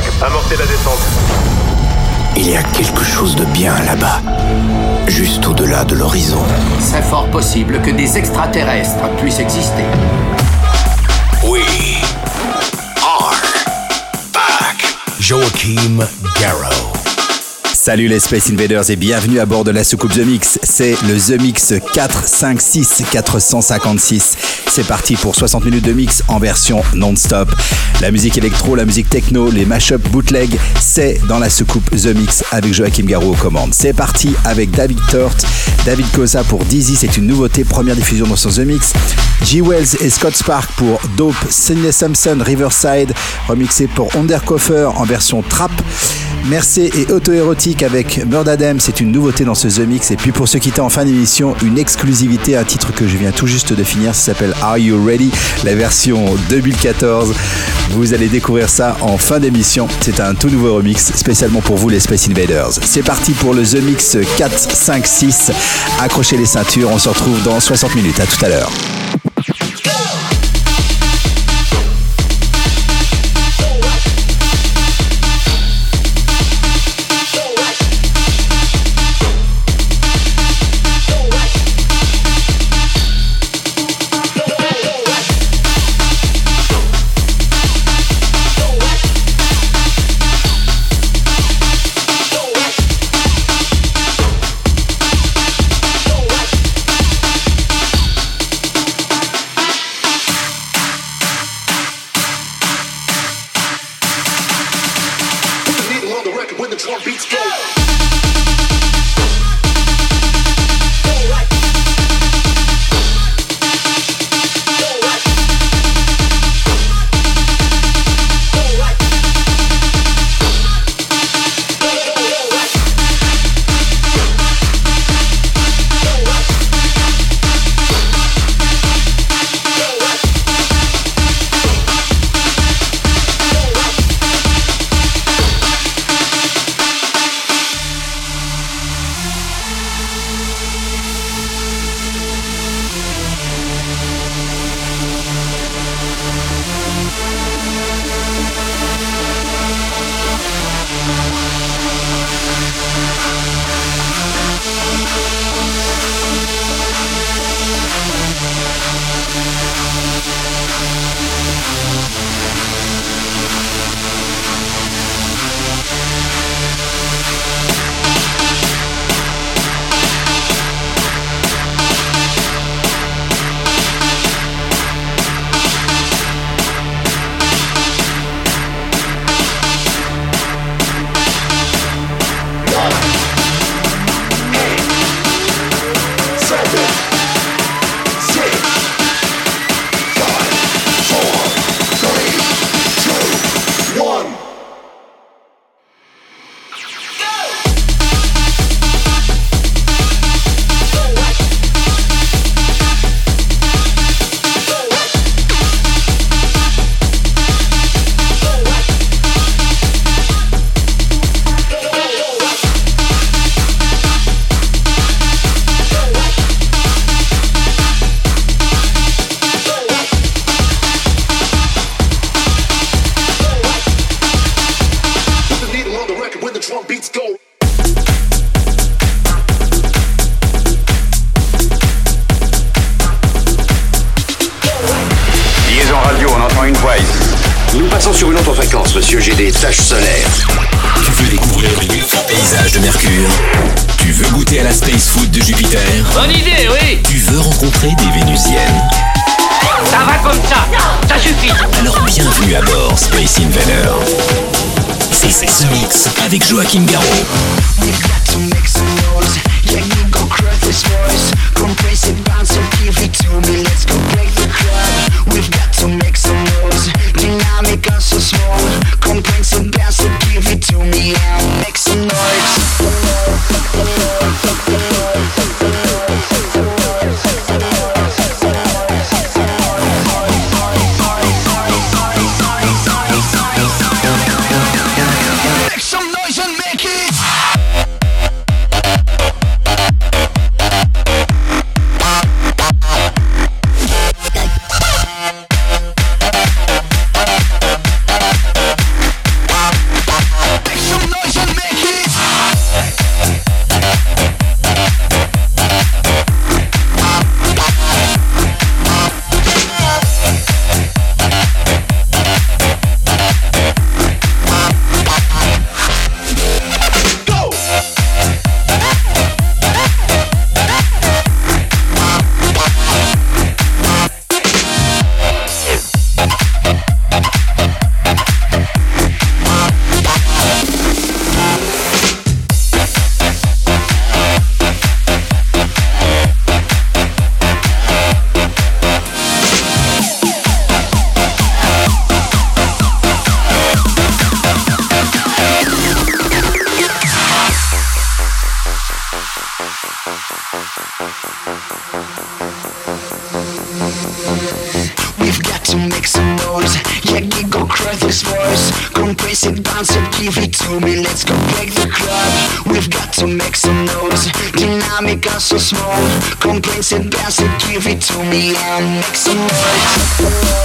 5, amorcez la descente. Il y a quelque chose de bien là-bas, juste au-delà de l'horizon. C'est fort possible que des extraterrestres puissent exister. We are back. Joachim Garrow. Salut les Space Invaders et bienvenue à bord de la soucoupe The Mix. C'est le The Mix 456 456. C'est parti pour 60 minutes de mix en version non-stop. La musique électro, la musique techno, les mashups bootleg, c'est dans la soucoupe The Mix avec Joachim Garou aux commandes. C'est parti avec David Tort, David Cosa pour Dizzy, c'est une nouveauté, première diffusion dans son The Mix. G. Wells et Scott Spark pour Dope, Sidney Sampson, Riverside, remixé pour Undercover en version trap. Merci et auto-érotique avec Bird Adam, c'est une nouveauté dans ce The Mix. Et puis pour se quitter en fin d'émission, une exclusivité, un titre que je viens tout juste de finir, ça s'appelle Are You Ready La version 2014. Vous allez découvrir ça en fin d'émission. C'est un tout nouveau remix spécialement pour vous les Space Invaders. C'est parti pour le The Mix 4, 5, 6. Accrochez les ceintures, on se retrouve dans 60 minutes. À tout à l'heure. the drum beats go. solaires. Tu veux découvrir les paysages de Mercure? Tu veux goûter à la space food de Jupiter? Bonne idée, oui Tu veux rencontrer des Vénusiennes? Ça va comme ça Ça suffit Alors bienvenue à bord, Space Invader. C'est ce mix avec Joachim Garraud. Make us so small. Come drink some bands, so give it to me now Make some noise. are so small. Complaints and dance and give it to me and make some noise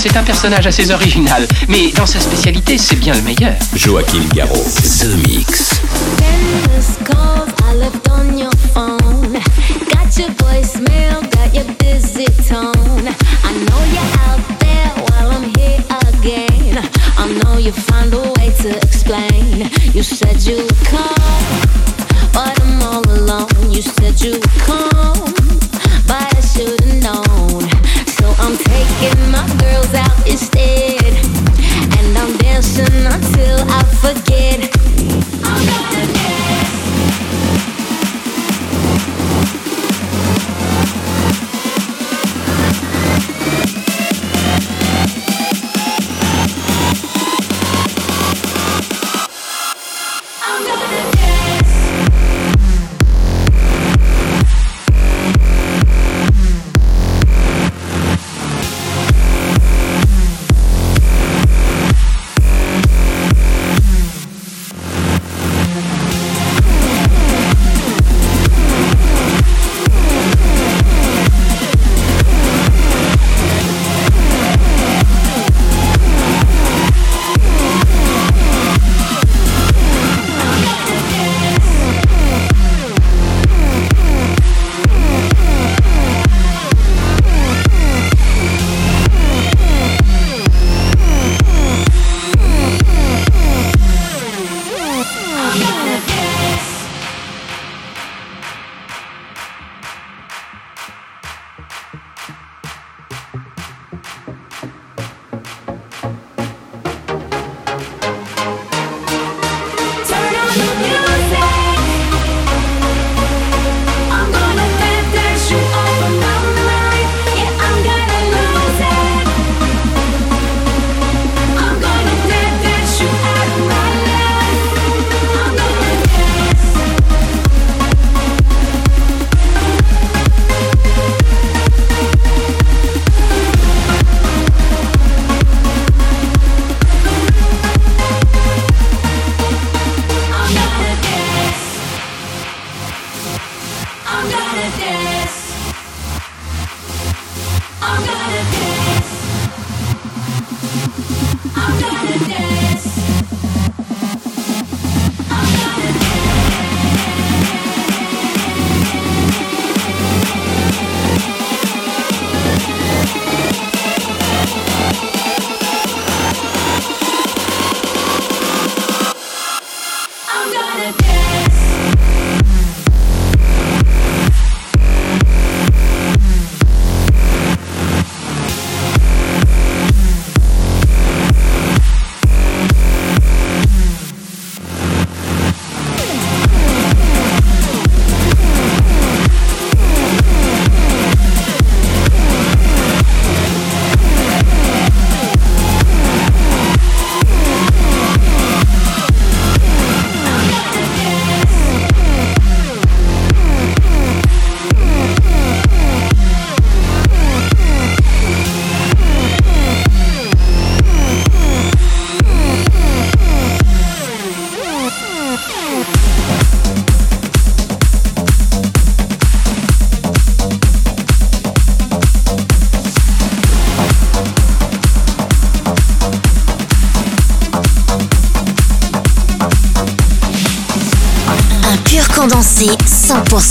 C'est un personnage assez original, mais dans sa spécialité, c'est bien le meilleur. Joachim Garraud, The Mix.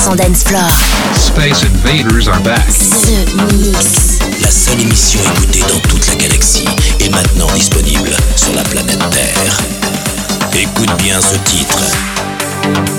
100% dance floor. Space Invaders are back. The Mix. La seule émission écoutée dans toute la galaxie est maintenant disponible sur la planète Terre. Écoute bien ce titre.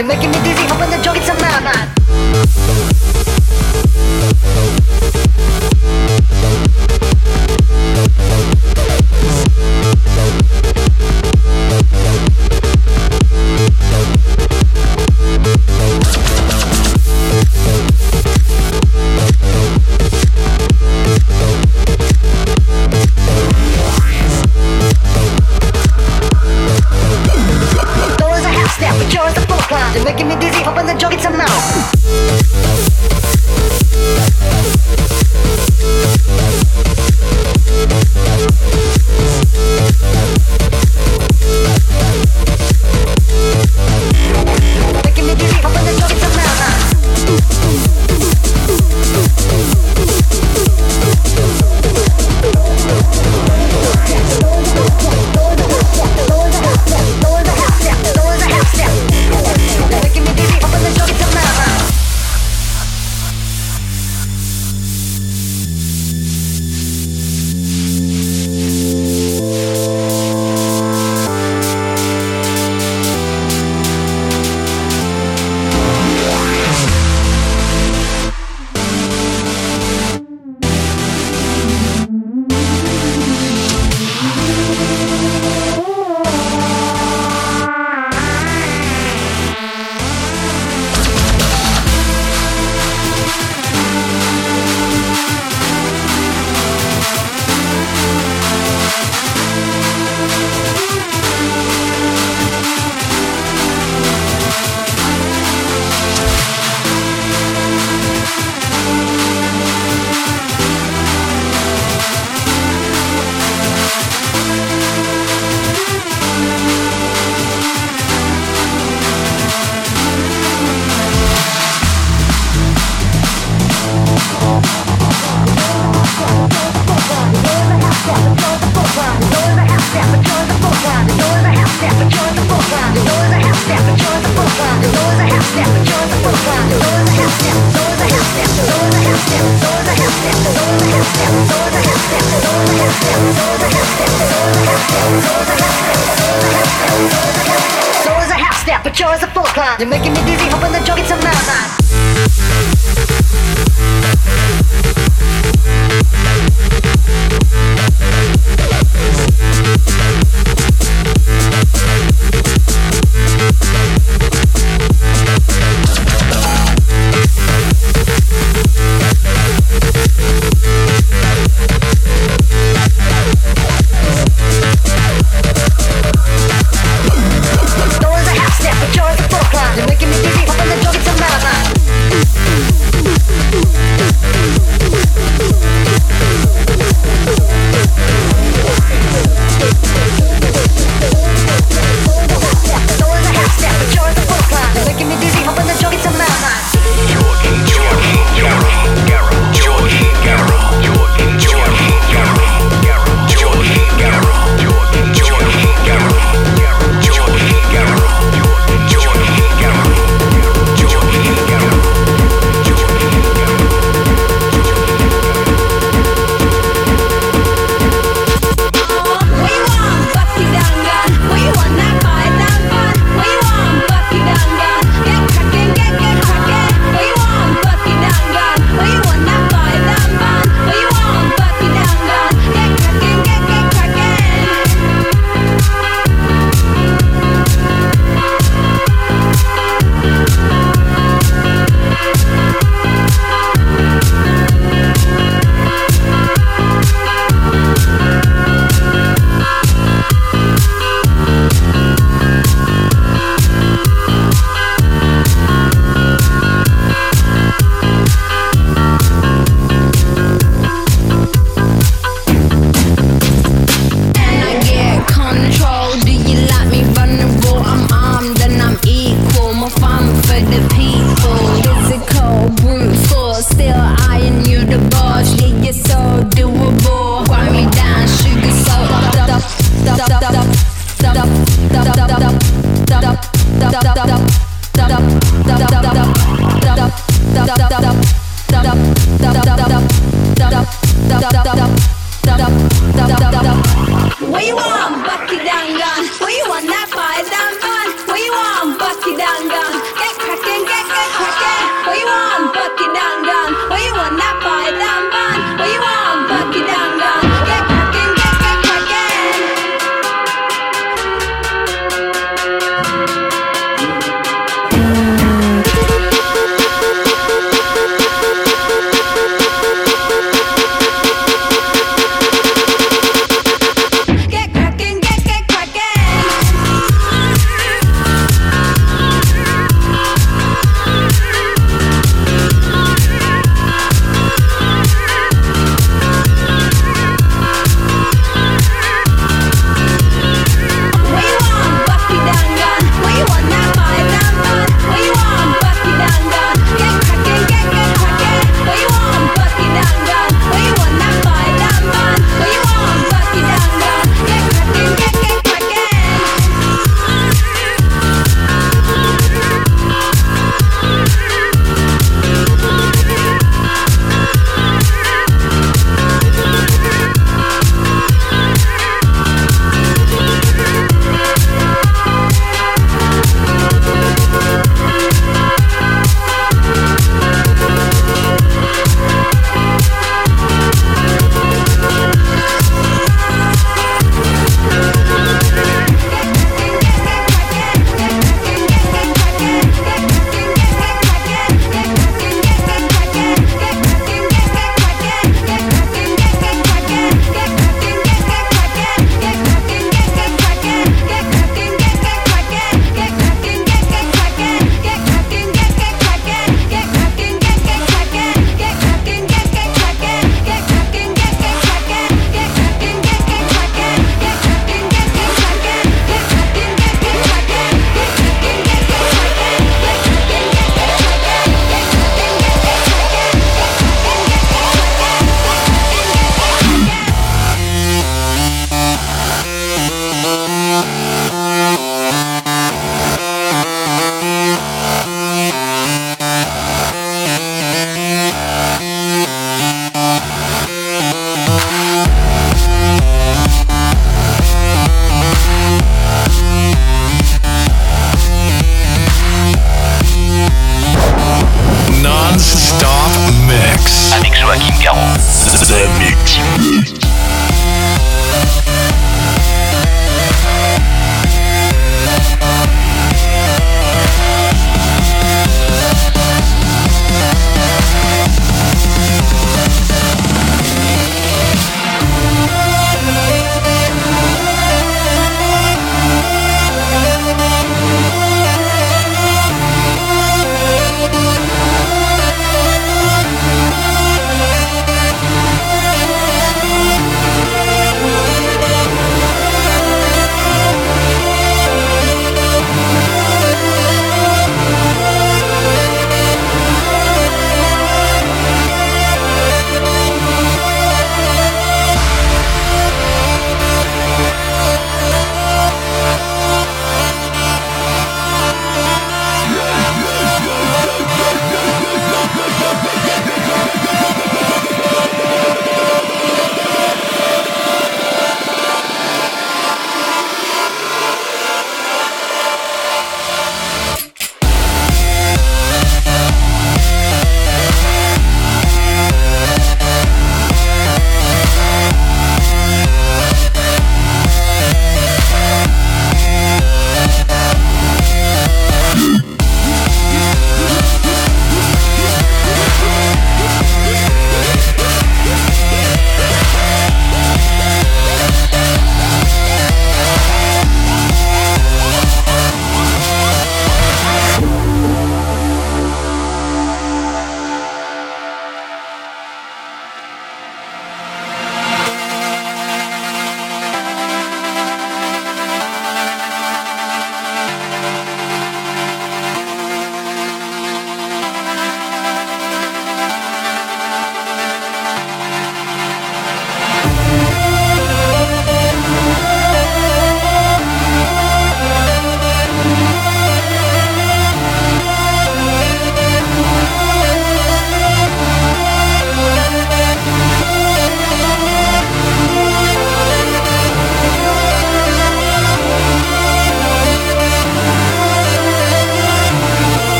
You're making me dizzy, hoping the joke is a man.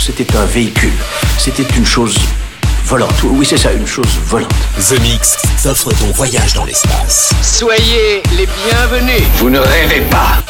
C'était un véhicule. C'était une chose volante. Oui, c'est ça, une chose volante. The Mix t'offre ton voyage dans l'espace. Soyez les bienvenus. Vous ne rêvez pas.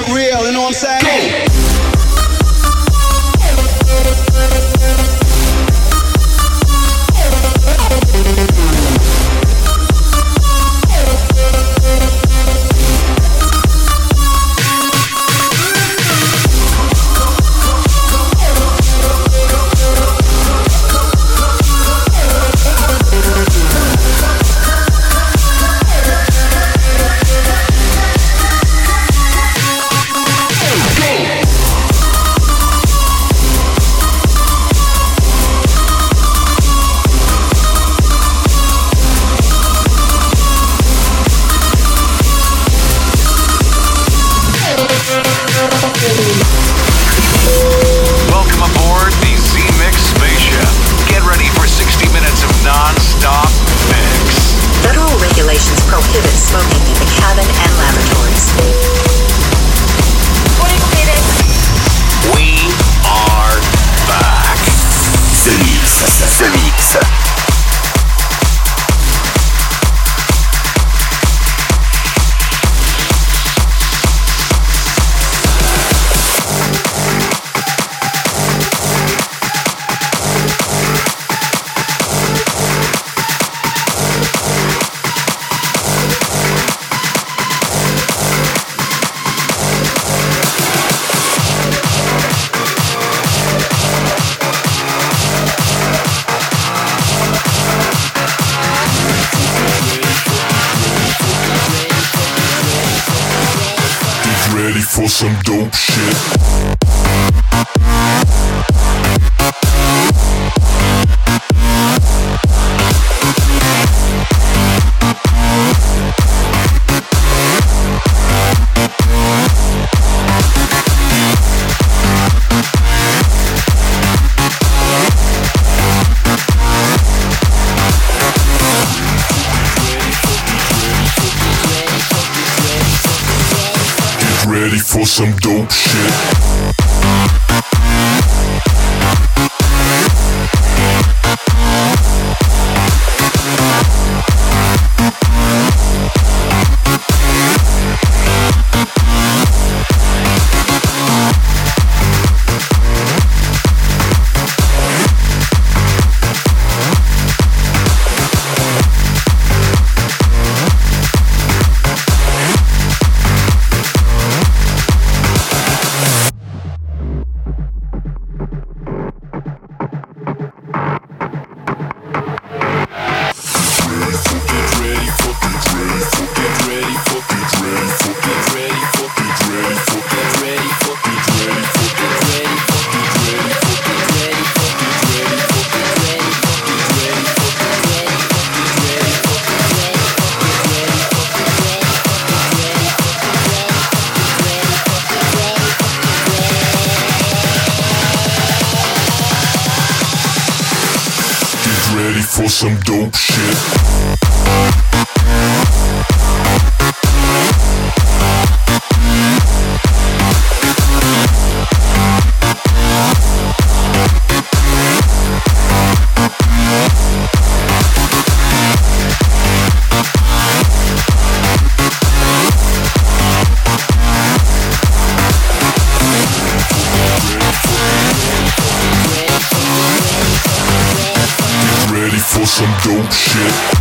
it real, you know what I'm saying? Some dope shit.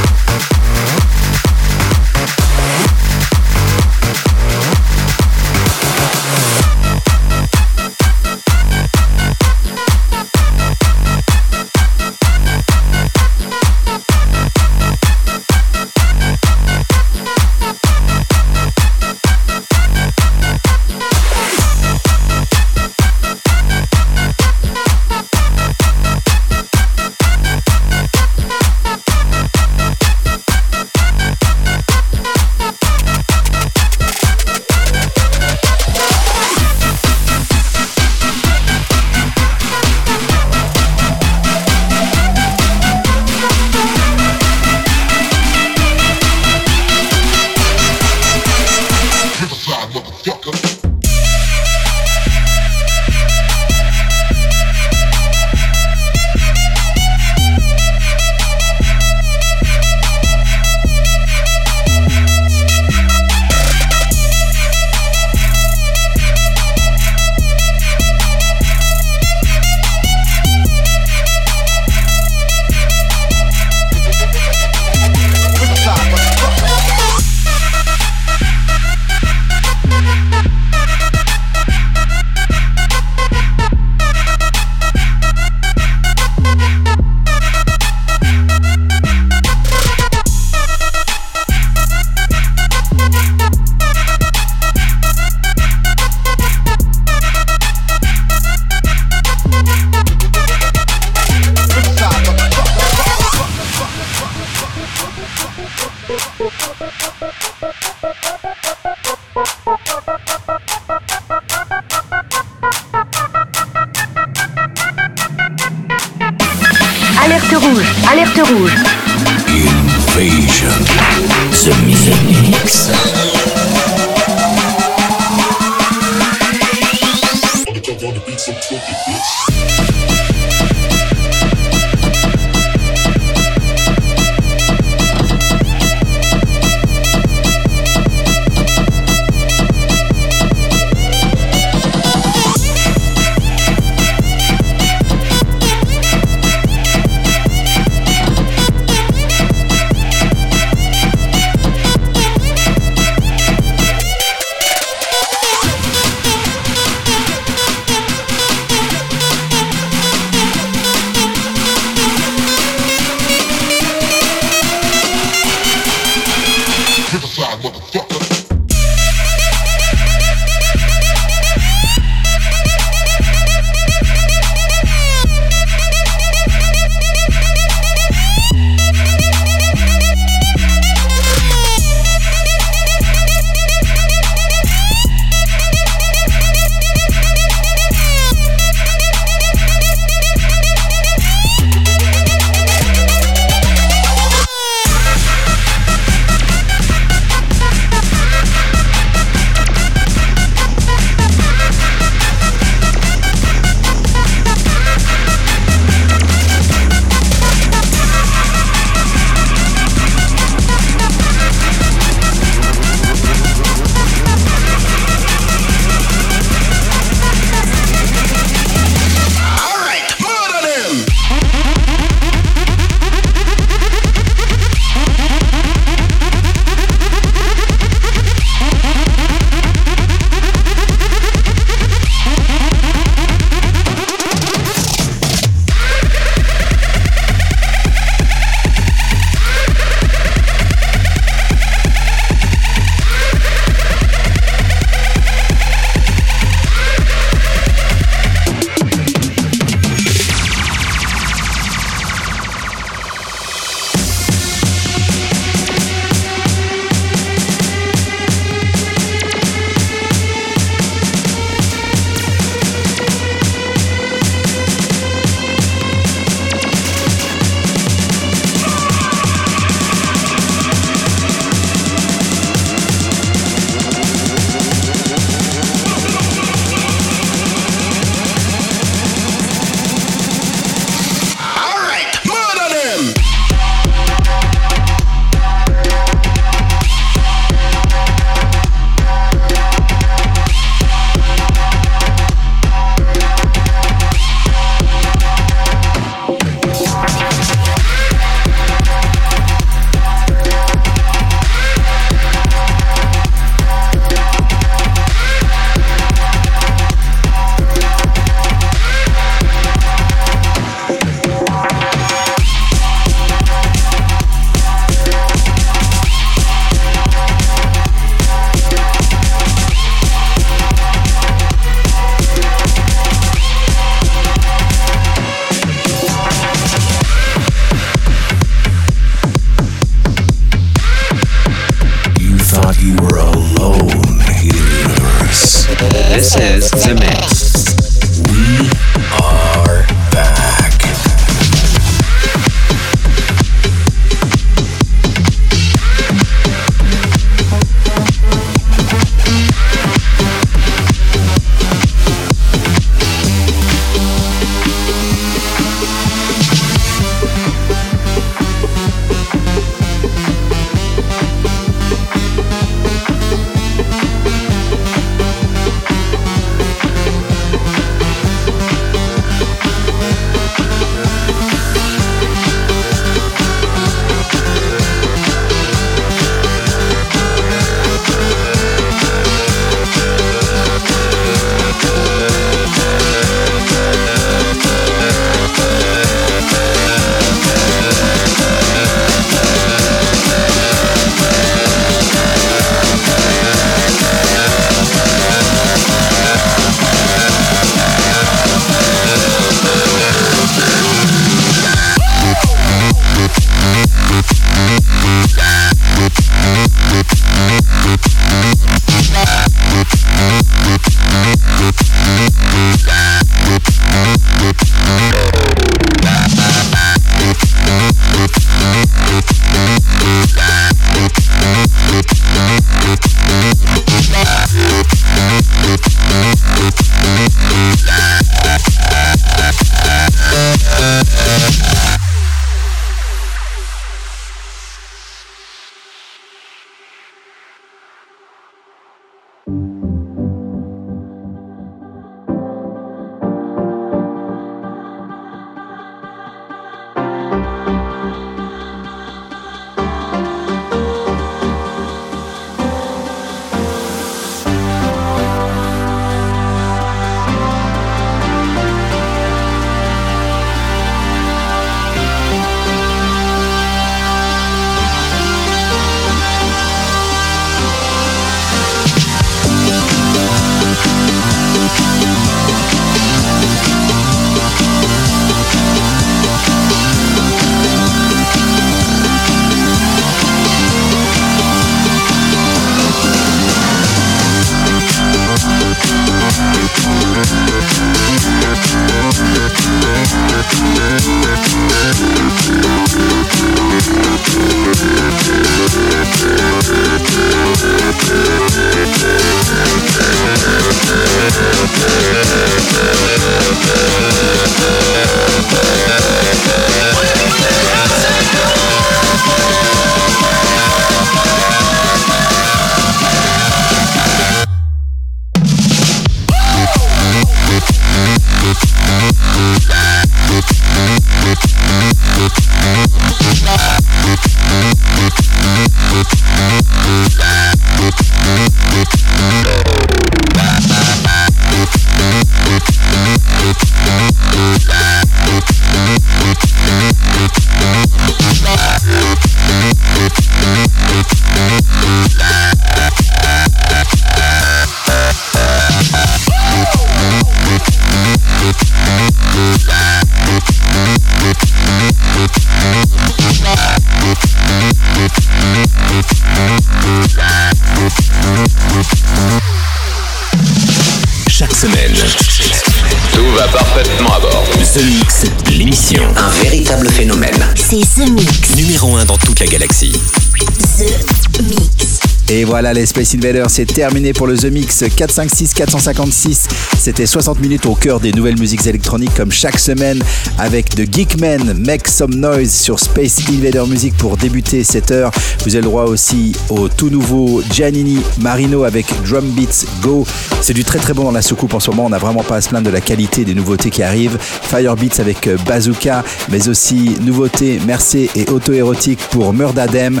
Voilà, les Space Invaders, c'est terminé pour le The Mix 456 456. C'était 60 minutes au cœur des nouvelles musiques électroniques comme chaque semaine avec The Geekman, Make Some Noise sur Space Invader Music pour débuter cette heure. Vous avez le droit aussi au tout nouveau Giannini Marino avec Drum Beats Go. C'est du très très bon dans la soucoupe en ce moment. On n'a vraiment pas à se plaindre de la qualité des nouveautés qui arrivent. Fire Beats avec euh, Bazooka, mais aussi nouveautés Mercé et Auto Érotique pour Murdadem.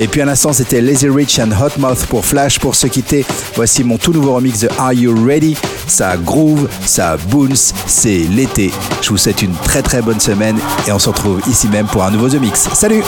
Et puis à l'instant, c'était Lazy Rich and Hot Mouth pour Flash. Pour se quitter, voici mon tout nouveau remix de Are You Ready? Ça groove, ça bounce, c'est l'été. Je vous souhaite une très très bonne semaine et on se retrouve ici même pour un nouveau The Mix. Salut